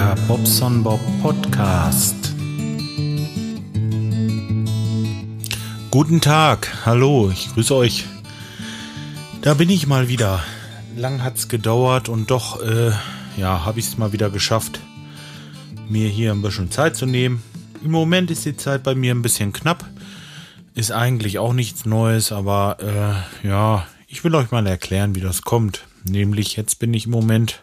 der Bobson Bob Podcast. Guten Tag, hallo, ich grüße euch. Da bin ich mal wieder. Lang hat's gedauert und doch, äh, ja, habe ich es mal wieder geschafft, mir hier ein bisschen Zeit zu nehmen. Im Moment ist die Zeit bei mir ein bisschen knapp. Ist eigentlich auch nichts Neues, aber äh, ja, ich will euch mal erklären, wie das kommt. Nämlich jetzt bin ich im Moment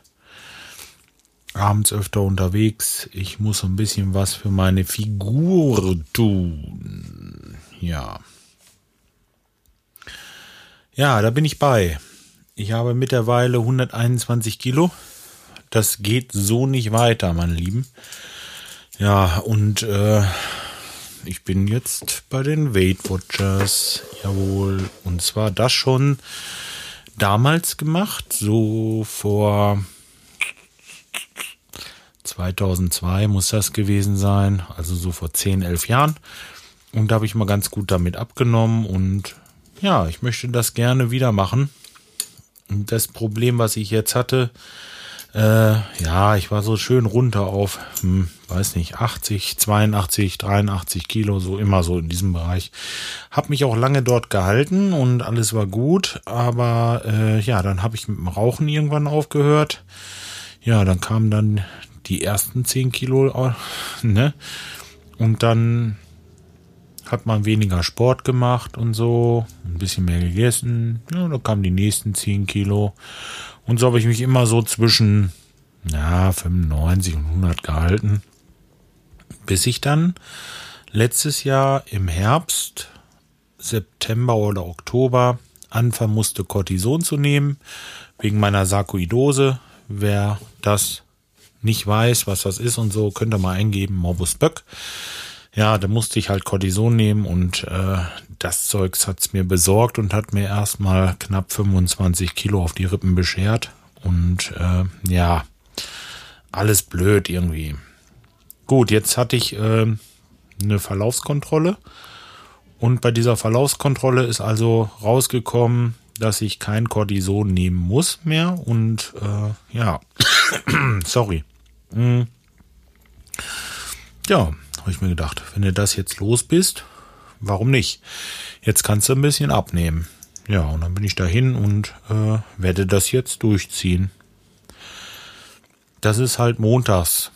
abends öfter unterwegs. Ich muss ein bisschen was für meine Figur tun. Ja. Ja, da bin ich bei. Ich habe mittlerweile 121 Kilo. Das geht so nicht weiter, meine Lieben. Ja, und äh, ich bin jetzt bei den Weight Watchers. Jawohl. Und zwar das schon damals gemacht, so vor 2002 muss das gewesen sein, also so vor 10, 11 Jahren. Und da habe ich mal ganz gut damit abgenommen und ja, ich möchte das gerne wieder machen. Und das Problem, was ich jetzt hatte, äh, ja, ich war so schön runter auf, hm, weiß nicht, 80, 82, 83 Kilo, so immer so in diesem Bereich. Hab mich auch lange dort gehalten und alles war gut, aber äh, ja, dann habe ich mit dem Rauchen irgendwann aufgehört. Ja, dann kamen dann die ersten 10 Kilo, ne? Und dann hat man weniger Sport gemacht und so, ein bisschen mehr gegessen. Ja, dann kamen die nächsten 10 Kilo. Und so habe ich mich immer so zwischen ja, 95 und 100 gehalten. Bis ich dann letztes Jahr im Herbst, September oder Oktober anfangen musste, Cortison zu nehmen, wegen meiner Sarkoidose. Wer das nicht weiß, was das ist und so, könnt ihr mal eingeben, Morbus Böck. Ja, da musste ich halt Cortison nehmen und äh, das Zeugs hat's mir besorgt und hat mir erstmal knapp 25 Kilo auf die Rippen beschert. Und äh, ja, alles blöd irgendwie. Gut, jetzt hatte ich äh, eine Verlaufskontrolle. Und bei dieser Verlaufskontrolle ist also rausgekommen, dass ich kein Cortison nehmen muss mehr. Und äh, ja, sorry. Hm. Ja, habe ich mir gedacht, wenn du das jetzt los bist, warum nicht? Jetzt kannst du ein bisschen abnehmen. Ja, und dann bin ich dahin und äh, werde das jetzt durchziehen. Das ist halt montags.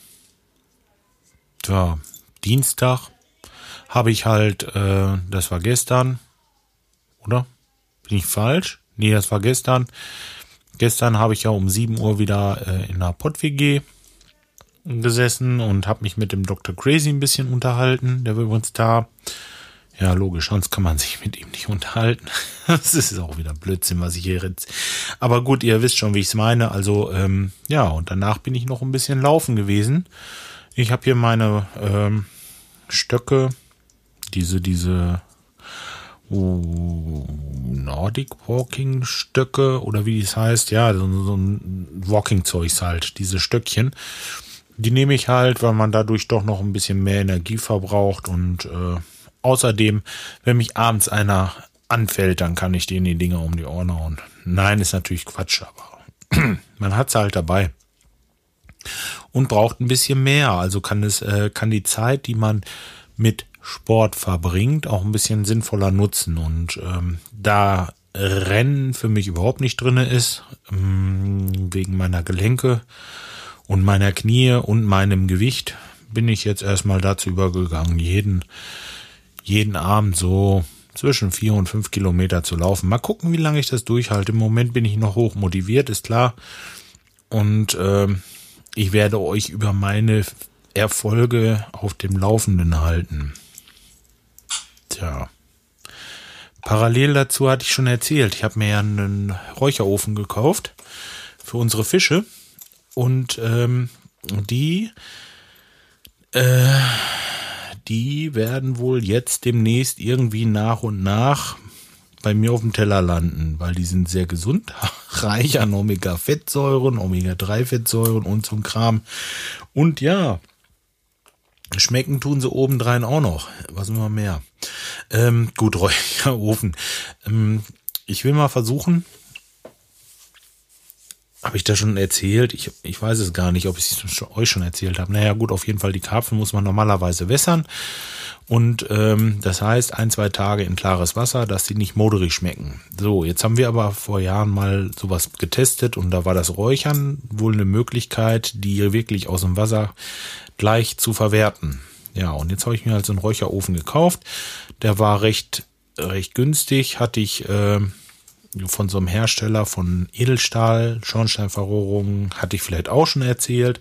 Ja, Dienstag habe ich halt, äh, das war gestern, oder? Bin ich falsch? Nee, das war gestern. Gestern habe ich ja um 7 Uhr wieder äh, in der Pott-WG gesessen und habe mich mit dem Dr. Crazy ein bisschen unterhalten. Der war übrigens da. Ja, logisch, sonst kann man sich mit ihm nicht unterhalten. das ist auch wieder Blödsinn, was ich hier jetzt. Aber gut, ihr wisst schon, wie ich es meine. Also, ähm, ja, und danach bin ich noch ein bisschen laufen gewesen. Ich habe hier meine ähm, Stöcke, diese, diese Nordic Walking Stöcke oder wie es heißt, ja, so, ein Walking-Zeugs halt, diese Stöckchen. Die nehme ich halt, weil man dadurch doch noch ein bisschen mehr Energie verbraucht und äh, außerdem, wenn mich abends einer anfällt, dann kann ich denen die Dinger um die Ohren hauen. Nein, ist natürlich Quatsch, aber man hat's halt dabei und braucht ein bisschen mehr. Also kann es äh, kann die Zeit, die man mit Sport verbringt, auch ein bisschen sinnvoller nutzen und ähm, da Rennen für mich überhaupt nicht drinne ist ähm, wegen meiner Gelenke und meiner Knie und meinem Gewicht bin ich jetzt erstmal dazu übergegangen, jeden, jeden Abend so zwischen vier und fünf Kilometer zu laufen. Mal gucken, wie lange ich das durchhalte. Im Moment bin ich noch hoch motiviert, ist klar. Und äh, ich werde euch über meine Erfolge auf dem Laufenden halten. Tja. Parallel dazu hatte ich schon erzählt, ich habe mir ja einen Räucherofen gekauft für unsere Fische. Und ähm, die, äh, die werden wohl jetzt demnächst irgendwie nach und nach bei mir auf dem Teller landen, weil die sind sehr gesund, reich an Omega-Fettsäuren, Omega-3-Fettsäuren und so ein Kram. Und ja, schmecken tun sie obendrein auch noch. Was immer mehr. Ähm, gut, Räucherofen. Ähm, ich will mal versuchen, habe ich das schon erzählt? Ich, ich weiß es gar nicht, ob ich es euch schon erzählt habe. Naja, gut, auf jeden Fall, die Karpfen muss man normalerweise wässern. Und ähm, das heißt, ein, zwei Tage in klares Wasser, dass sie nicht moderig schmecken. So, jetzt haben wir aber vor Jahren mal sowas getestet und da war das Räuchern wohl eine Möglichkeit, die wirklich aus dem Wasser gleich zu verwerten. Ja, und jetzt habe ich mir halt so einen Räucherofen gekauft. Der war recht, recht günstig, hatte ich äh, von so einem Hersteller von Edelstahl, Schornsteinverrohrungen, hatte ich vielleicht auch schon erzählt.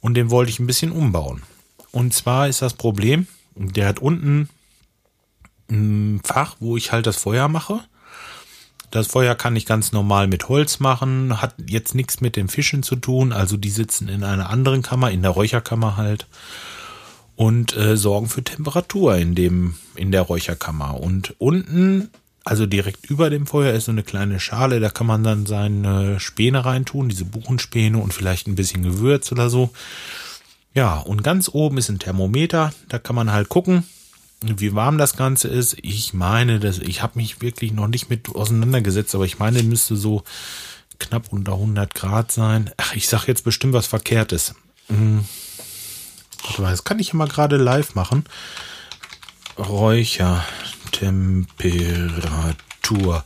Und den wollte ich ein bisschen umbauen. Und zwar ist das Problem, der hat unten ein Fach, wo ich halt das Feuer mache. Das Feuer kann ich ganz normal mit Holz machen, hat jetzt nichts mit den Fischen zu tun. Also die sitzen in einer anderen Kammer, in der Räucherkammer halt und äh, sorgen für Temperatur in dem in der Räucherkammer. Und unten, also direkt über dem Feuer, ist so eine kleine Schale. Da kann man dann seine Späne reintun, diese Buchenspäne und vielleicht ein bisschen Gewürz oder so. Ja, und ganz oben ist ein Thermometer, da kann man halt gucken, wie warm das Ganze ist. Ich meine, dass ich habe mich wirklich noch nicht mit auseinandergesetzt, aber ich meine, müsste so knapp unter 100 Grad sein. Ach, ich sag jetzt bestimmt was Verkehrtes. Hm. Das kann ich ja mal gerade live machen. Räuchertemperatur.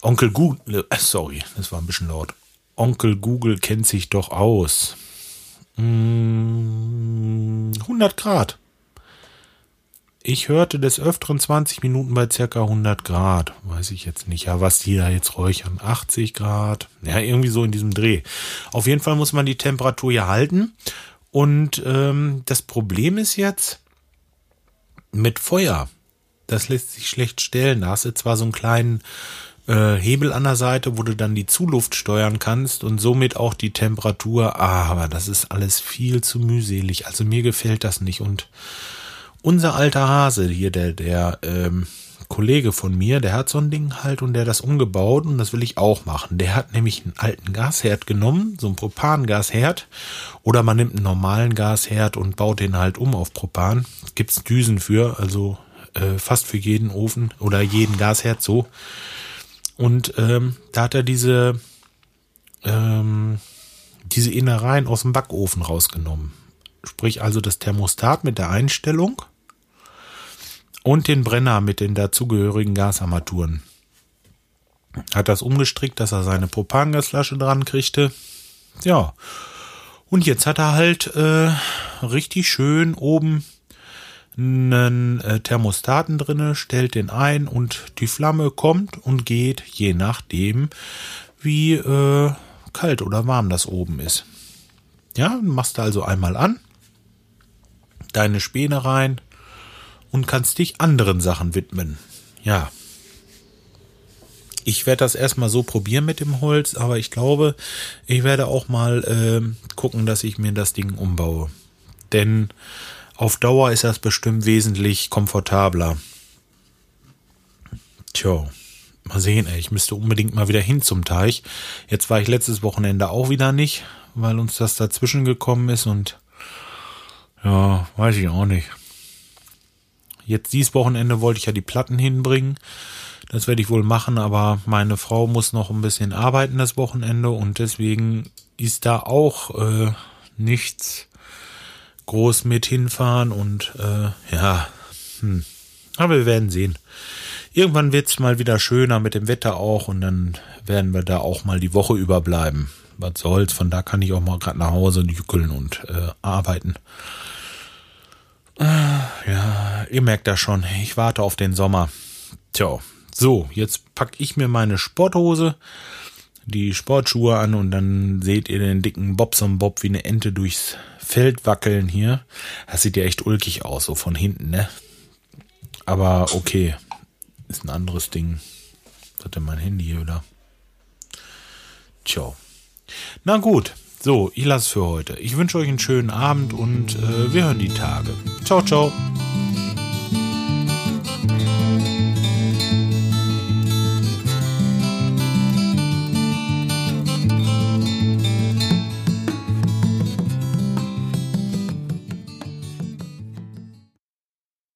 Onkel Google, äh, sorry, das war ein bisschen laut. Onkel Google kennt sich doch aus. 100 hm, Grad. Ich hörte des Öfteren 20 Minuten bei circa 100 Grad. Weiß ich jetzt nicht. Ja, was die da jetzt räuchern. 80 Grad. Ja, irgendwie so in diesem Dreh. Auf jeden Fall muss man die Temperatur ja halten. Und ähm, das Problem ist jetzt mit Feuer. Das lässt sich schlecht stellen. Da hast du zwar so einen kleinen äh, Hebel an der Seite, wo du dann die Zuluft steuern kannst und somit auch die Temperatur. Aber das ist alles viel zu mühselig. Also mir gefällt das nicht. Und unser alter Hase hier, der, der ähm, Kollege von mir, der hat so ein Ding halt und der hat das umgebaut und das will ich auch machen. Der hat nämlich einen alten Gasherd genommen, so einen Propangasherd oder man nimmt einen normalen Gasherd und baut den halt um auf Propan. Gibt's Düsen für, also äh, fast für jeden Ofen oder jeden Gasherd so. Und ähm, da hat er diese, ähm, diese Innereien aus dem Backofen rausgenommen. Sprich also das Thermostat mit der Einstellung und den Brenner mit den dazugehörigen Gasarmaturen. Hat das umgestrickt, dass er seine Propangasflasche dran kriegte. Ja. Und jetzt hat er halt äh, richtig schön oben einen äh, Thermostaten drinne, stellt den ein und die Flamme kommt und geht, je nachdem, wie äh, kalt oder warm das oben ist. Ja, machst du also einmal an, deine Späne rein und kannst dich anderen Sachen widmen. Ja. Ich werde das erstmal so probieren mit dem Holz, aber ich glaube, ich werde auch mal äh, gucken, dass ich mir das Ding umbaue. Denn auf Dauer ist das bestimmt wesentlich komfortabler. Tja, mal sehen, ey. Ich müsste unbedingt mal wieder hin zum Teich. Jetzt war ich letztes Wochenende auch wieder nicht, weil uns das dazwischen gekommen ist und ja, weiß ich auch nicht. Jetzt dieses Wochenende wollte ich ja die Platten hinbringen. Das werde ich wohl machen, aber meine Frau muss noch ein bisschen arbeiten das Wochenende und deswegen ist da auch äh, nichts groß mit hinfahren und äh, ja, hm. aber wir werden sehen. Irgendwann wird's mal wieder schöner mit dem Wetter auch und dann werden wir da auch mal die Woche überbleiben. Was soll's, von da kann ich auch mal gerade nach Hause jückeln und äh, arbeiten. Äh, ja, ihr merkt das schon, ich warte auf den Sommer. Tja, so, jetzt pack ich mir meine Sporthose, die Sportschuhe an und dann seht ihr den dicken Bobson Bob wie eine Ente durchs Feld wackeln hier. Das sieht ja echt ulkig aus, so von hinten, ne? Aber okay. Ist ein anderes Ding. Was mein Handy hier wieder? Tja. Na gut. So, ich lasse für heute. Ich wünsche euch einen schönen Abend und äh, wir hören die Tage. Ciao, ciao.